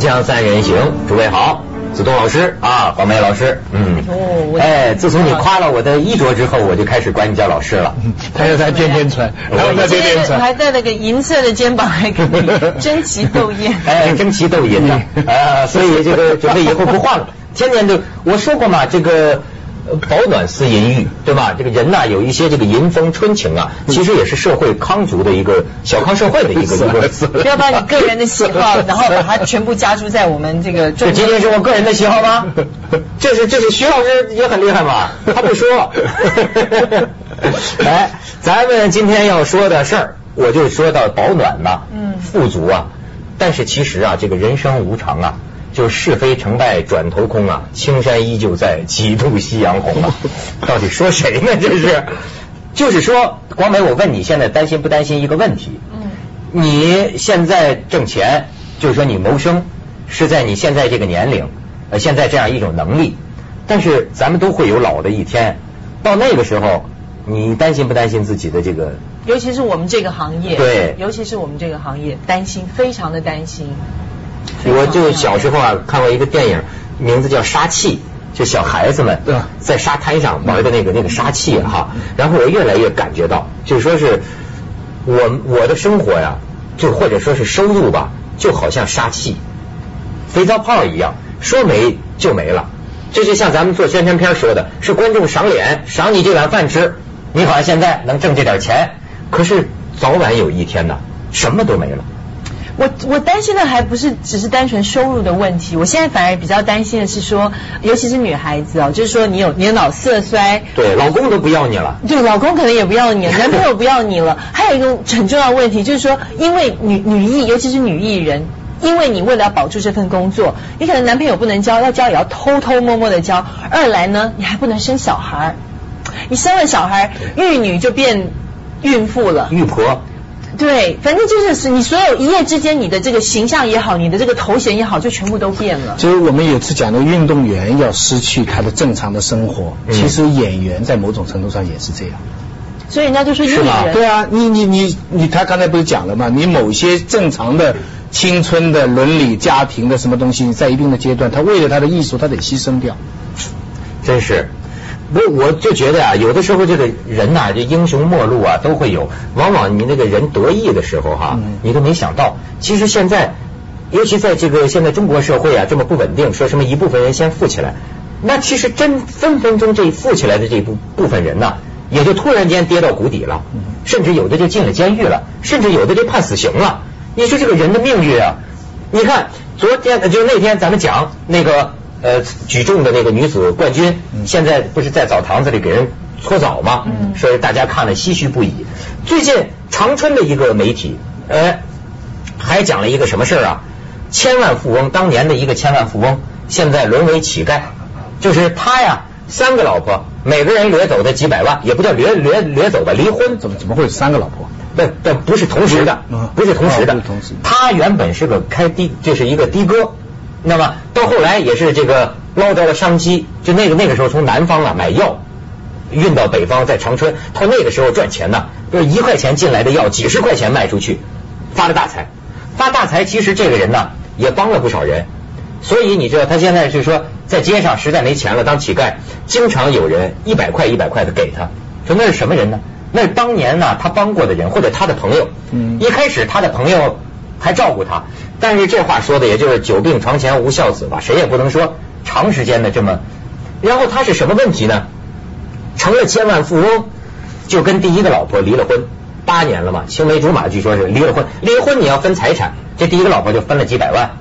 锵锵三人行，诸位好，子东老师啊，黄梅老师，嗯，哦哎，自从你夸了我的衣着之后，我就开始管你叫老师了。他又在天天穿，然后在天天天穿。我还带了个银色的肩膀，还可以争奇斗艳。哎，争奇斗艳的啊，所以这个准备以后不换了，天天都我说过嘛，这个。呃保暖思淫欲，对吧？这个人呐、有一些这个淫风春情啊，其实也是社会康足的一个小康社会的一个 一个。不要把你个人的喜好，然后把它全部加注在我们这个这中仅仅是我个人的喜好吗？这是这是徐老师也很厉害嘛，他不说。哎，咱们今天要说的事儿，我就说到保暖呐，嗯富足啊。但是其实啊，这个人生无常啊，就是是非成败转头空啊，青山依旧在，几度夕阳红啊。到底说谁呢？这是，就是说，广美，我问你现在担心不担心一个问题？嗯，你现在挣钱，就是说你谋生是在你现在这个年龄，呃，现在这样一种能力，但是咱们都会有老的一天，到那个时候，你担心不担心自己的这个？尤其是我们这个行业，对尤其是我们这个行业，担心，非常的担心。我就小时候啊看过一个电影，名字叫《杀气》，就小孩子们对在沙滩上玩的那个那个杀气哈。然后我越来越感觉到，就是说是我我的生活呀，就或者说是收入吧，就好像杀气，肥皂泡一样，说没就没了。这就像咱们做宣传片说的，是观众赏脸，赏你这碗饭吃，你好像现在能挣这点钱，可是早晚有一天呢，什么都没了。我我担心的还不是只是单纯收入的问题，我现在反而比较担心的是说，尤其是女孩子哦，就是说你有年老色衰，对，老公都不要你了。对，老公可能也不要你了，男朋友不要你了。还有一个很重要的问题，就是说，因为女女艺，尤其是女艺人，因为你为了要保住这份工作，你可能男朋友不能交，要交也要偷偷摸摸的交。二来呢，你还不能生小孩儿，你生了小孩，玉女就变孕妇了。玉婆，对，反正就是是你所有一夜之间，你的这个形象也好，你的这个头衔也好，就全部都变了。就是我们有次讲的运动员要失去他的正常的生活，嗯其实演员在某种程度上也是这样。所以人家就说对啊，你你你你，他刚才不是讲了吗？你某些正常的青春的伦理、家庭的什么东西，在一定的阶段，他为了他的艺术，他得牺牲掉。真是。不，我就觉得啊，有的时候这个人呐、这英雄末路啊都会有。往往你那个人得意的时候哈、嗯你都没想到，其实现在，尤其在这个现在中国社会啊这么不稳定，说什么一部分人先富起来，那其实真分分钟这富起来的这部部分人呐、也就突然间跌到谷底了，甚至有的就进了监狱了，甚至有的就判死刑了。你说这个人的命运啊，你看昨天就那天咱们讲那个呃举重的那个女子冠军，嗯现在不是在澡堂子里给人搓澡吗？嗯说大家看了唏嘘不已。最近长春的一个媒体，呃，还讲了一个什么事儿啊？千万富翁当年的一个千万富翁，现在沦为乞丐，就是他呀，三个老婆，每个人掠走的几百万，也不叫掠掠掠走吧，离婚怎么怎么会有三个老婆？不不不是同时的嗯，不是同时的，他原本是个开的，就是一个的哥，那么到后来也是这个捞着了商机，就那个那个时候从南方啊买药。运到北方，在长春，他那个时候赚钱呢，就是一块钱进来的药，几十块钱卖出去，发了大财。发大财，其实这个人呢也帮了不少人，所以你知道他现在就是说在街上实在没钱了当乞丐，经常有人一百块一百块的给他，说那是什么人呢？那是当年呢他帮过的人或者他的朋友。嗯一开始他的朋友还照顾他，但是这话说的也就是久病床前无孝子吧，谁也不能说长时间的这么。然后他是什么问题呢？成了千万富翁，就跟第一个老婆离了婚，八年了嘛，青梅竹马，据说是离了婚。离婚你要分财产，这第一个老婆就分了几百万，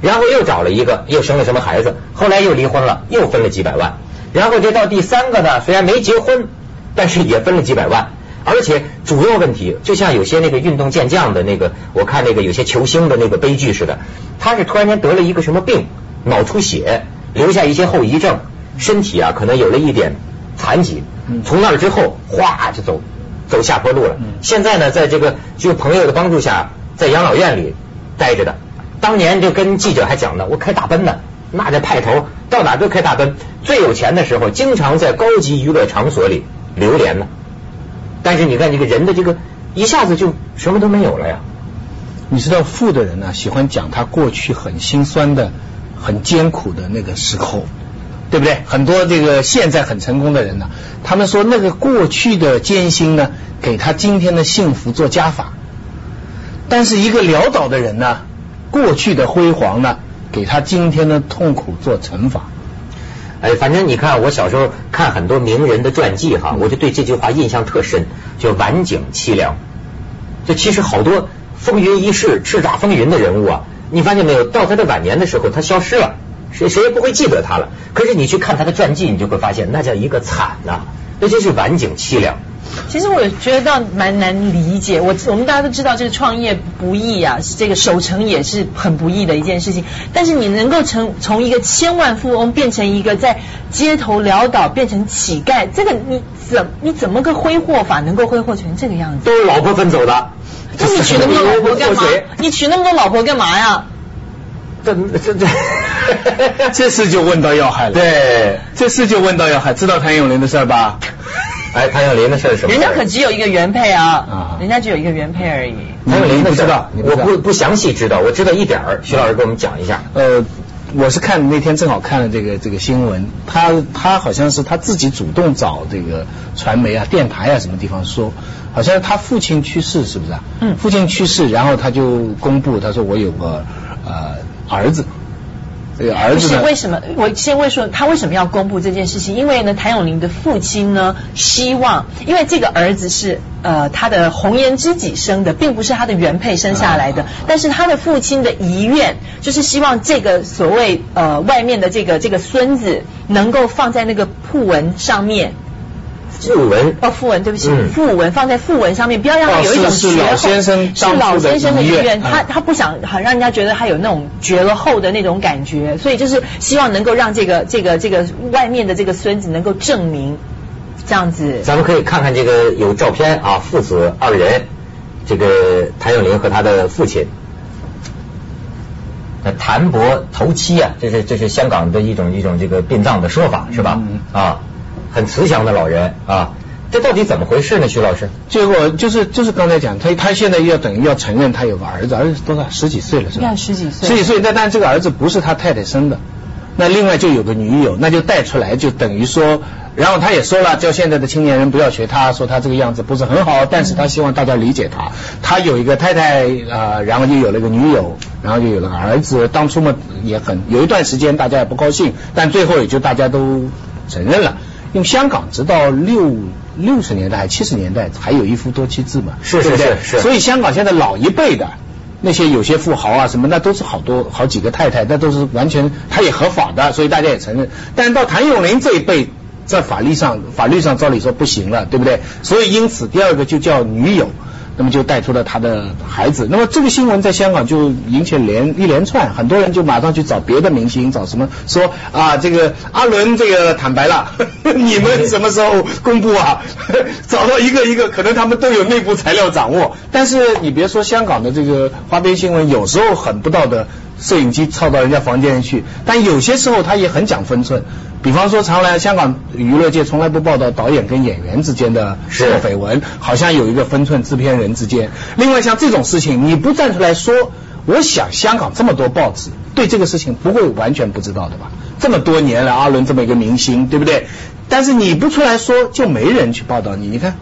然后又找了一个，又生了什么孩子，后来又离婚了，又分了几百万，然后这到第三个呢，虽然没结婚，但是也分了几百万。而且主要问题，就像有些那个运动健将的那个，我看那个有些球星的那个悲剧似的，他是突然间得了一个什么病，脑出血，留下一些后遗症，身体啊可能有了一点残疾嗯，从那儿之后哗就走走下坡路了嗯。现在呢，在这个就朋友的帮助下，在养老院里待着的，当年就跟记者还讲呢，我开大奔呢，那这派头到哪都开大奔。最有钱的时候，经常在高级娱乐场所里流连呢。但是你看这个人的这个一下子就什么都没有了呀。你知道富的人呢、喜欢讲他过去很心酸的、很艰苦的那个时候，对不对？很多这个现在很成功的人呢，他们说那个过去的艰辛呢，给他今天的幸福做加法。但是一个潦倒的人呢，过去的辉煌呢，给他今天的痛苦做乘法。哎，反正你看，我小时候看很多名人的传记哈，我就对这句话印象特深，就晚景凄凉。这其实好多风云一世、叱咤风云的人物啊，你发现没有？到他的晚年的时候，他消失了，谁谁也不会记得他了。可是你去看他的传记，你就会发现，那叫一个惨呐、那真是晚景凄凉。其实我觉得倒蛮难理解，我我们大家都知道这个创业不易啊，这个守成也是很不易的一件事情。但是你能够成从一个千万富翁变成一个在街头潦倒变成乞丐，这个你怎你怎么个挥霍法能够挥霍成这个样子？都是老婆分走的。那你娶那么多 老婆干嘛？你娶那么多老婆干嘛呀？这这这，这事就问到要害了。，对，这事就问到要害。知道谭咏麟的事儿吧？哎，谭咏麟的事是什么？人家可只有一个原配啊啊，人家只有一个原配而已。谭咏麟不知道，不我不不详细知道，我知道一点儿。徐老师给我们讲一下。呃，我是看那天正好看了这个这个新闻，他他好像是他自己主动找这个传媒啊、电台啊什么地方说，好像他父亲去世，是不是啊？嗯父亲去世，然后他就公布，他说我有个呃儿子，这个儿不是为什么？我先问说他为什么要公布这件事情？因为呢，谭咏麟的父亲呢，希望，因为这个儿子是呃他的红颜知己生的，并不是他的原配生下来的。啊但是他的父亲的遗愿就是希望这个所谓呃外面的这个这个孙子能够放在那个讣文上面。讣文哦，讣文，对不起，嗯讣文放在讣文上面，不要让他哦有一种是是绝后，老先生是老先生的遗遗愿愿，他嗯他不想很让人家觉得他有那种绝了后的那种感觉，所以就是希望能够让这个这个这个外面的这个孙子能够证明这样子。咱们可以看看这个有照片啊，父子二人，这个谭咏麟和他的父亲。那谭伯头七啊，这是这是香港的一种一种这个殡葬的说法是吧？嗯啊，很慈祥的老人啊，这到底怎么回事呢？徐老师，结果就是就是刚才讲，他他现在要等于要承认他有个儿子，儿子多大十几岁了是吧？十几岁十几岁，但但这个儿子不是他太太生的，那另外就有个女友，那就带出来，就等于说，然后他也说了，叫现在的青年人不要学他，说他这个样子不是很好，但是他希望大家理解他，他有一个太太啊、呃然后就有了个女友，然后就有了个儿子，当初嘛也很有一段时间大家也不高兴，但最后也就大家都承认了。因为香港直到六六十年代还七十年代还有一夫多妻制嘛，是是是所以香港现在老一辈的那些有些富豪啊什么，那都是好多好几个太太，那都是完全他也合法的，所以大家也承认。但到谭咏麟这一辈，在法律上法律上照理说不行了，对不对？所以因此第二个就叫女友。那么就带出了他的孩子。那么这个新闻在香港就引起连一连串，很多人就马上去找别的明星，找什么说啊，这个阿伦这个坦白了，你们什么时候公布啊？找到一个一个，可能他们都有内部材料掌握。但是你别说香港的这个花边新闻，有时候很不道德。摄影机抄到人家房间里去，但有些时候他也很讲分寸。比方说，常来香港娱乐界从来不报道导演跟演员之间的是绯闻，好像有一个分寸，制片人之间。另外，像这种事情，你不站出来说，我想香港这么多报纸对这个事情不会完全不知道的吧？这么多年了，阿伦这么一个明星，对不对？但是你不出来说，就没人去报道你。你看，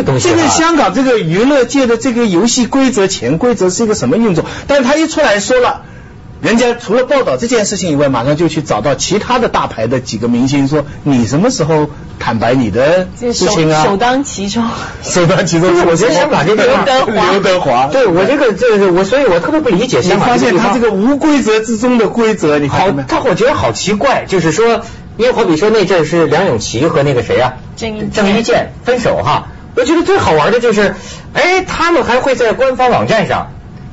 这东西、啊、这个香港这个娱乐界的这个游戏规则、潜规则是一个什么运作？但是他一出来说了。人家除了报道这件事情以外，马上就去找到其他的大牌的几个明星，说你什么时候坦白你的事情啊？首当其冲。首当其冲，我觉得香港这个刘德华刘德华，对我这个这个我，所以我特别不理解你香港发现他这个个无规则之中的规则，你看好，？他我觉得好奇怪，就是说，因为好比说那阵是梁咏琪和那个谁啊，郑伊郑伊健分手哈，我觉得最好玩的就是，哎，他们还会在官方网站上，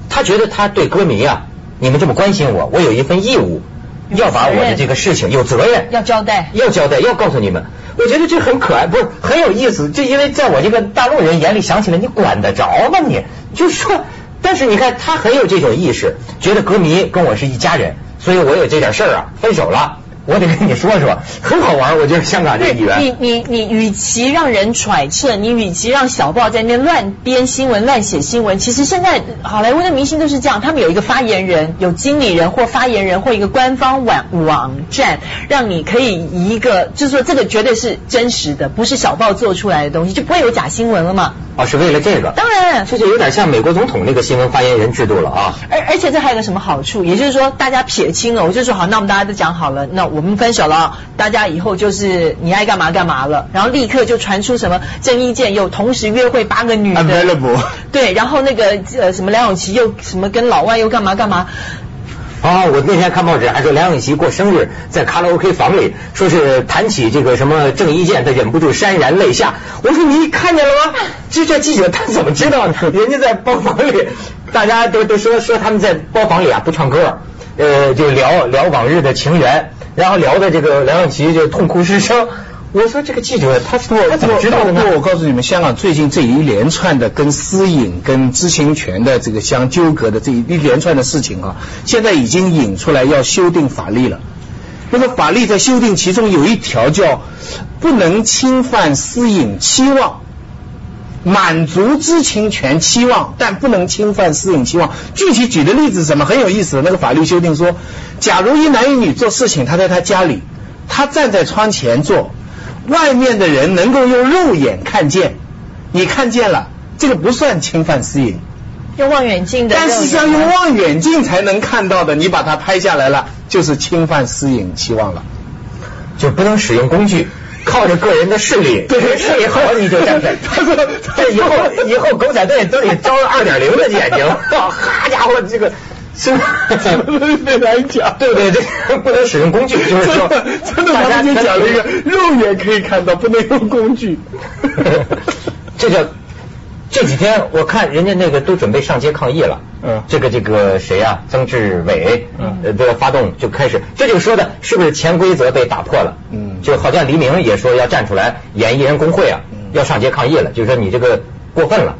他觉得他对歌迷啊，你们这么关心我，我有一份义务，要把我的这个事情有责任，要交代要交代，要告诉你们。我觉得这很可爱，不是很有意思。就因为在我这个大陆人眼里想起来，你管得着吗你？就是说，但是你看他很有这种意识，觉得歌迷跟我是一家人，所以我有这点事儿啊，分手了。我得跟你说说，很好玩。我觉得香港这个议员，你你你，与其让人揣测，你与其让小报在那边乱编新闻、乱写新闻，其实现在好莱坞的明星都是这样，他们有一个发言人、有经理人或发言人或一个官方网网站，让你可以以一个，就是说这个绝对是真实的，不是小报做出来的东西，就不会有假新闻了嘛。哦，是为了这个？当然，这就有点像美国总统那个新闻发言人制度了啊。而而且这还有个什么好处？也就是说，大家撇清了，我就说好，那我们大家都讲好了，那我们分手了，大家以后就是你爱干嘛干嘛了。然后立刻就传出什么郑伊健又同时约会八个女的对，然后那个呃什么梁咏琪又什么跟老外又干嘛干嘛。啊，我那天看报纸还说梁咏琪过生日，在卡拉 OK 房里，说是谈起这个什么郑伊健，他忍不住潸然泪下。我说你看见了吗？这这记者他怎么知道呢？人家在包房里，大家都都说说他们在包房里啊不唱歌，呃，就聊聊往日的情缘，然后聊的这个梁咏琪就痛哭失声。我说这个记者他他怎么知道的呢？我告诉你们，香港最近这一连串的跟私隐、跟知情权的这个相纠葛的这一一连串的事情啊，现在已经引出来要修订法律了。那么法律在修订，其中有一条叫不能侵犯私隐期望，满足知情权期望，但不能侵犯私隐期望。具体举的例子是什么？很有意思。那个法律修订说，假如一男一女做事情，他在他家里，他站在窗前做。外面的人能够用肉眼看见，你看见了，这个不算侵犯私隐。用望远镜的，但是要用望远镜才能看到的，你把它拍下来了，就是侵犯私隐期望了。就不能使用工具，靠着个人的视力，对视力好你就站。他说这以后以后狗仔队都得招二点零的眼睛，好家伙这个。是被难讲，对对对，不能使用工具，就是说，真的，大家就讲了一个肉眼可以看到，不能用工具。这叫这几天我看人家那个都准备上街抗议了。嗯，这个这个谁呀？曾志伟，嗯，的发动就开始，这就说的是不是潜规则被打破了？嗯，就好像黎明也说要站出来，演艺人工会啊，要上街抗议了，就是说你这个过分了，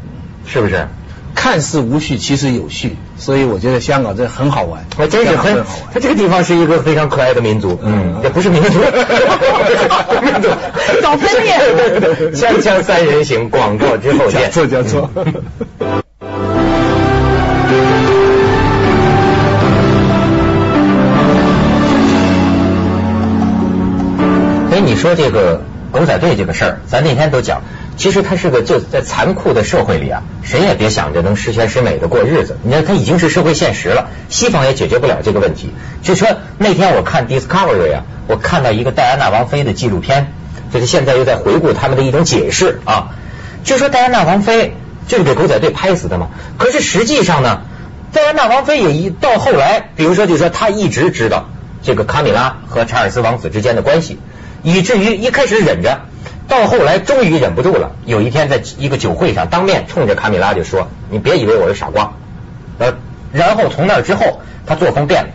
是不是？看似无序，其实有序，所以我觉得香港这很好玩，我真是很好玩。它这个地方是一个非常可爱的民族，嗯，也不是民族，民族搞分裂。锵锵三人行，广告之后见。错讲错。哎，你说这个狗仔队这个事儿，咱那天都讲。其实它是个就在残酷的社会里啊，谁也别想着能十全十美的过日子。你看，它已经是社会现实了，西方也解决不了这个问题。就说那天我看 Discovery 啊，我看到一个戴安娜王妃的纪录片，就是现在又在回顾他们的一种解释啊。就说戴安娜王妃就是给狗仔队拍死的嘛。可是实际上呢，戴安娜王妃也一到后来，比如说就说她一直知道这个卡米拉和查尔斯王子之间的关系，以至于一开始忍着。到后来终于忍不住了，有一天在一个酒会上，当面冲着卡米拉就说：“你别以为我是傻瓜。”呃，然后从那之后，他作风变了，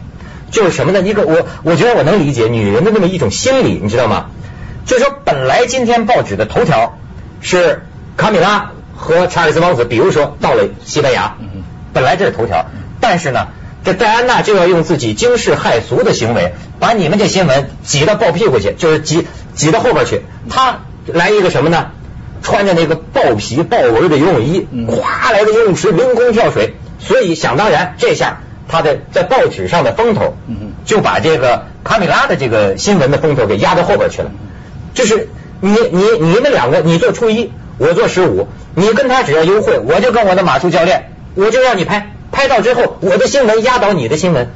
就是什么呢？一个我我觉得我能理解女人的那么一种心理，你知道吗？就是说，本来今天报纸的头条是卡米拉和查尔斯王子，比如说到了西班牙，本来这是头条，但是呢，这戴安娜就要用自己惊世骇俗的行为，把你们这新闻挤到爆屁股去，就是挤挤到后边去，她。来一个什么呢？穿着那个豹皮豹纹的游泳衣，咵来个游泳池凌空跳水，所以想当然，这下他的在报纸上的风头，就把这个卡米拉的这个新闻的风头给压到后边去了。就是你你你们两个，你做初一，我做十五，你跟他只要优惠，我就跟我的马术教练，我就让你拍，拍到之后，我的新闻压倒你的新闻。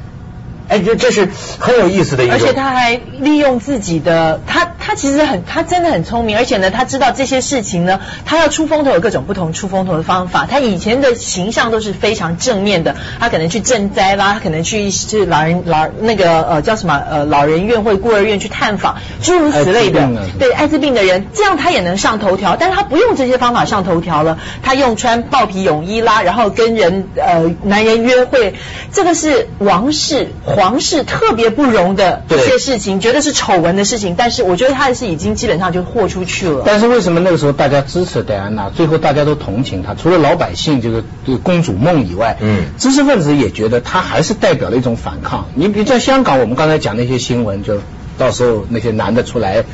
哎，这这是很有意思的一个，而且他还利用自己的，他他其实很，他真的很聪明，而且呢，他知道这些事情呢，他要出风头有各种不同出风头的方法。他以前的形象都是非常正面的，他可能去赈灾啦，他可能去就是老人老那个呃叫什么呃老人院或者孤儿院去探访，诸如此类的，对艾滋病的人，这样他也能上头条，但是他不用这些方法上头条了，他用穿豹皮泳衣啦，然后跟人呃男人约会，这个是王室。皇室特别不容的一些事情，觉得是丑闻的事情，但是我觉得他是已经基本上就豁出去了。但是为什么那个时候大家支持戴安娜，最后大家都同情她？除了老百姓这个公主梦以外，嗯知识分子也觉得她还是代表了一种反抗。你比如在香港，我们刚才讲那些新闻，就到时候那些男的出来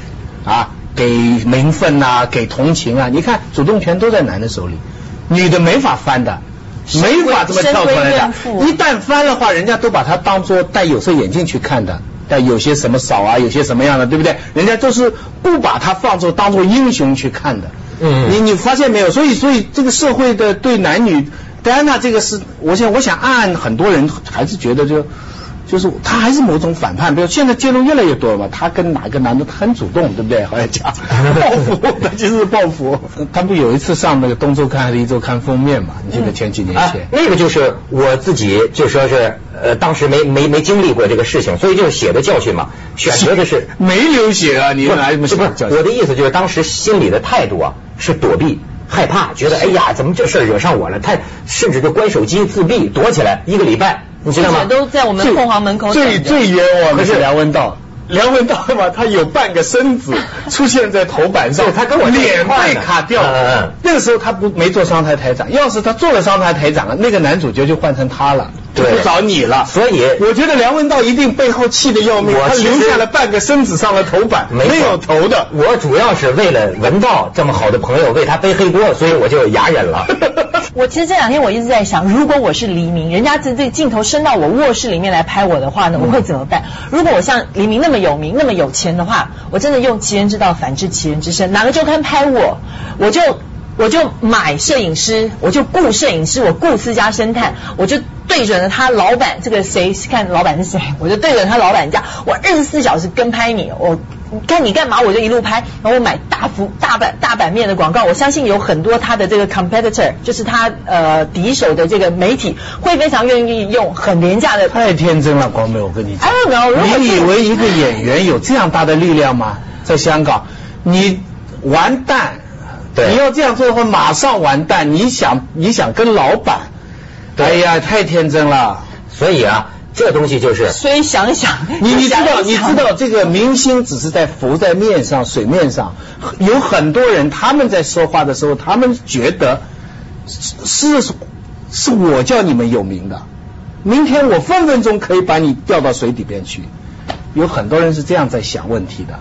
啊，给名分呐、给同情啊，你看主动权都在男的手里，女的没法翻的。没法这么跳出来的，一旦翻的话，人家都把它当做戴有色眼镜去看的，但有些什么少啊，有些什么样的，对不对？人家都是不把它放作当做英雄去看的。嗯你你发现没有？所以所以这个社会的对男女，戴安娜这个是，我想我想暗暗很多人还是觉得就。就是他还是某种反叛，比如现在揭露越来越多了嘛，他跟哪个男的他很主动，对不对？好像讲报复，他就是报复。他不有一次上那个《东周刊》还是《一周刊》封面嘛？你记得前几年啊前，，那个就是我自己就说是呃，当时没没没经历过这个事情，所以就是写的教训嘛，选择的是 没流血啊？你不哪有是不是我的意思就是当时心里的态度啊是躲避。害怕，觉得哎呀，怎么这事儿惹上我了？他甚至就关手机自闭，躲起来一个礼拜，你知道吗？都在我们凤凰门口最最冤枉的是梁文道。梁文道嘛，他有半个身子出现在头版上，对他跟我脸被卡掉。嗯嗯那个时候他不没做商台台长，要是他做了商台台长了，那个男主角就换成他了，就对不找你了。所以我觉得梁文道一定背后气得要命，他留下了半个身子上了头版，没没有头的。我主要是为了文道这么好的朋友为他背黑锅，所以我就哑忍了。我其实这两天我一直在想，如果我是黎明，人家这这镜头伸到我卧室里面来拍我的话呢，我会怎么办？如果我像黎明那么有名、那么有钱的话，我真的用其人之道反治其人之身，哪个周刊拍我，我就我就买摄影师，我就雇摄影师，我雇私家侦探，我就对准了他老板这个谁看老板是谁，我就对准他老板家，我二十四小时跟拍你，我。看你干嘛，我就一路拍，然后我买大幅大版大版面的广告，我相信有很多他的这个 competitor，就是他呃敌手的这个媒体会非常愿意用很廉价的。太天真了，光美，我跟你讲 I。don't know，如果你以为一个演员有这样大的力量吗？在香港，你完蛋。对你要这样做的话，马上完蛋。你想，你想跟老板，对哎呀，太天真了。所以啊，这东西就是所以想一想，你你知道，你知道这个明星只是在浮在面上、水面上，有很多人他们在说话的时候，他们觉得是是是我叫你们有名的，明天我分分钟可以把你掉到水里边去。有很多人是这样在想问题的。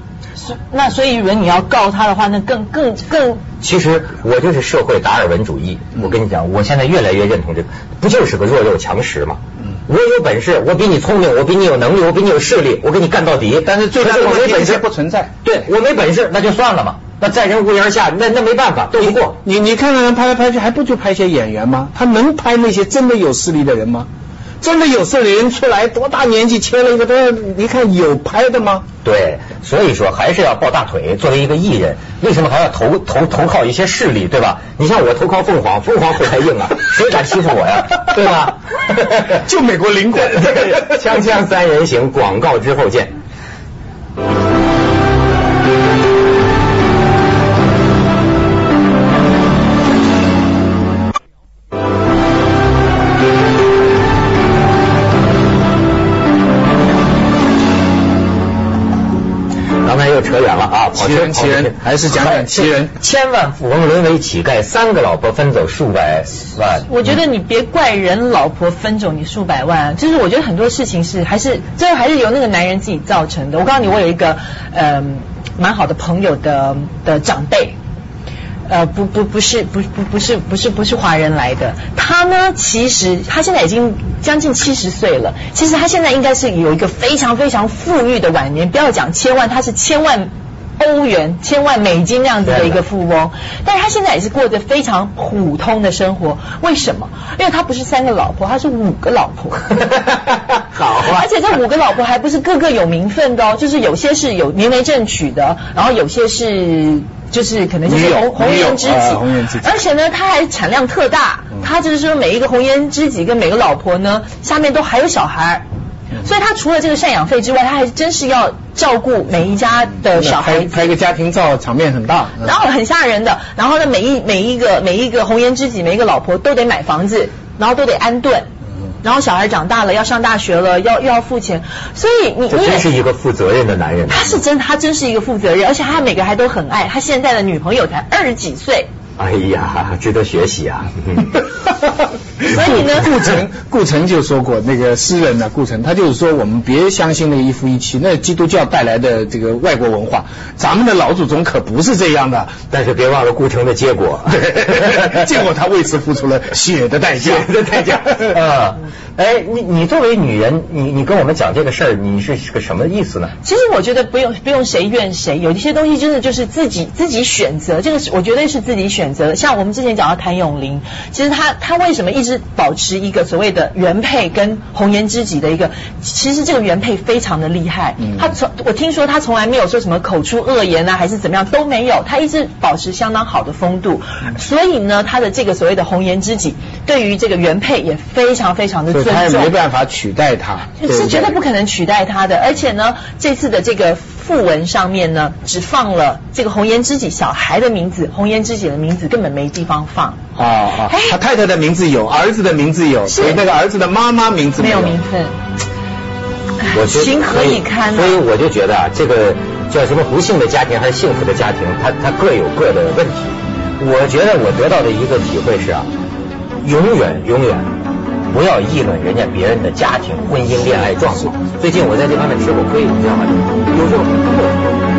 那所以如果你要告他的话，那更更更其实我就是社会达尔文主义。我跟你讲，我现在越来越认同这个，不就是个弱肉强食吗？嗯我有本事，我比你聪明，我比你有能力，我比你有势力，我跟你干到底。但是最大的问题是没本事，不存在。对我没本事，那就算了嘛。那在人屋檐下，那那没办法，斗不过。你你看看人拍来拍去，还不就拍些演员吗？他能拍那些真的有势力的人吗？真的有事的人出来，多大年纪签了一个都，你看有拍的吗？对，所以说还是要抱大腿。作为一个艺人，为什么还要投投投靠一些势力，对吧？你像我投靠凤凰，凤凰后台硬啊，谁敢欺负我呀？对吧？就美国领馆 锵锵三人行，广告之后见。又扯远了啊！跑奇人车奇人还是讲讲奇人千万富翁沦为乞丐，三个老婆分走数百万。我觉得你别怪人老婆分走你数百万、啊，就是我觉得很多事情是还是最后还是由那个男人自己造成的。我告诉你，我有一个呃蛮好的朋友的的长辈。呃，不不不是不不不是不是不是华人来的，他呢，其实他现在已经将近七十岁了，其实他现在应该是有一个非常非常富裕的晚年，不要讲千万，他是千万欧元、千万美金那样子的一个富翁，但是他现在也是过着非常普通的生活。为什么？因为他不是三个老婆，他是五个老婆。好啊而且这五个老婆还不是个个有名分的哦，就是有些是有明媒正娶的，然后有些是。就是可能就是红红颜知己女友啊，红颜知己而且呢，他还产量特大，他就是说每一个红颜知己跟每个老婆呢，下面都还有小孩，所以他除了这个赡养费之外，他还真是要照顾每一家的小孩子。拍拍个家庭照，场面很大。嗯然后很吓人的，然后呢，每一每一个每一个红颜知己，每一个老婆都得买房子，然后都得安顿，然后小孩长大了要上大学了，要又要付钱，所以你你也这真是一个负责任的男人。他是真，他真是一个负责任，而且他每个还都很爱。他现在的女朋友才二十几岁，哎呀，值得学习啊！所以呢顾城顾城就说过，那个诗人呢、顾城他就是说，我们别相信那个一夫一妻，那基督教带来的这个外国文化，咱们的老祖宗可不是这样的。但是别忘了顾城的结果，结果他为此付出了血的代价，血的代价。啊，哎，你你作为女人，你你跟我们讲这个事儿，你是个什么意思呢？其实我觉得不用不用谁怨谁，有一些东西真的就是自己自己选择，这个是我觉得是自己选择的。像我们之前讲到谭咏麟，其实他他为什么一直保持一个所谓的原配跟红颜知己的一个，其实这个原配非常的厉害，嗯。他从我听说他从来没有说什么口出恶言啊，还是怎么样都没有，他一直保持相当好的风度，所以呢，他的这个所谓的红颜知己，对于这个原配也非常非常的尊重。他也没。办法取代他，是绝对不可能取代他的，而且呢，这次的这个副文上面呢，只放了这个红颜知己小孩的名字，红颜知己的名字根本没地方放，啊啊哎！他太太的名字有，儿子的名字有，是所以那个儿子的妈妈名字没有有名分，我觉得情何以堪呢所以？我就觉得啊，这个叫什么不幸的家庭还是幸福的家庭，它它各有各的问题。我觉得我得到的一个体会是啊，永远永远不要议论人家别人的家庭、婚姻、恋爱状况。最近我在这方面吃过亏，你知道吗？有时候。